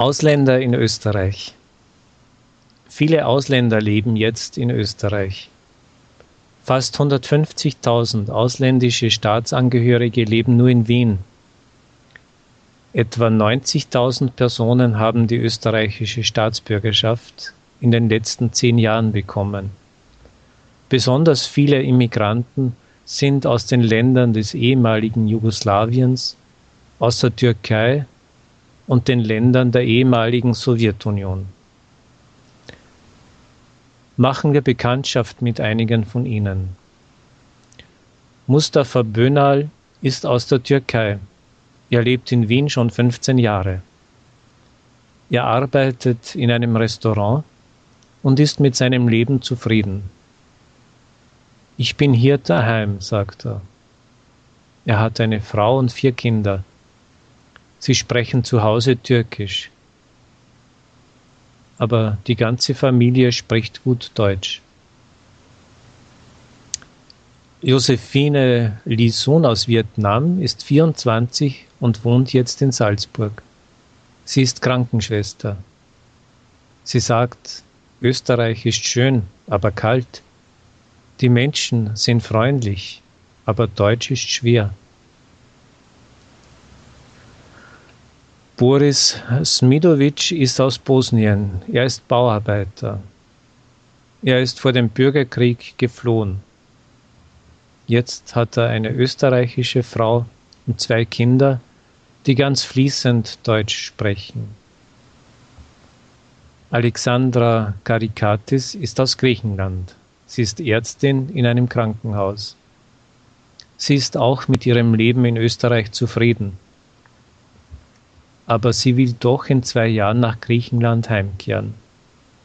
Ausländer in Österreich. Viele Ausländer leben jetzt in Österreich. Fast 150.000 ausländische Staatsangehörige leben nur in Wien. Etwa 90.000 Personen haben die österreichische Staatsbürgerschaft in den letzten zehn Jahren bekommen. Besonders viele Immigranten sind aus den Ländern des ehemaligen Jugoslawiens, aus der Türkei und den Ländern der ehemaligen Sowjetunion. Machen wir Bekanntschaft mit einigen von ihnen. Mustafa Bönal ist aus der Türkei. Er lebt in Wien schon 15 Jahre. Er arbeitet in einem Restaurant und ist mit seinem Leben zufrieden. Ich bin hier daheim, sagt er. Er hat eine Frau und vier Kinder. Sie sprechen zu Hause Türkisch. Aber die ganze Familie spricht gut Deutsch. Josephine Lisun aus Vietnam ist 24 und wohnt jetzt in Salzburg. Sie ist Krankenschwester. Sie sagt, Österreich ist schön, aber kalt. Die Menschen sind freundlich, aber Deutsch ist schwer. Boris Smidovic ist aus Bosnien. Er ist Bauarbeiter. Er ist vor dem Bürgerkrieg geflohen. Jetzt hat er eine österreichische Frau und zwei Kinder, die ganz fließend Deutsch sprechen. Alexandra Karikatis ist aus Griechenland. Sie ist Ärztin in einem Krankenhaus. Sie ist auch mit ihrem Leben in Österreich zufrieden aber sie will doch in zwei Jahren nach Griechenland heimkehren.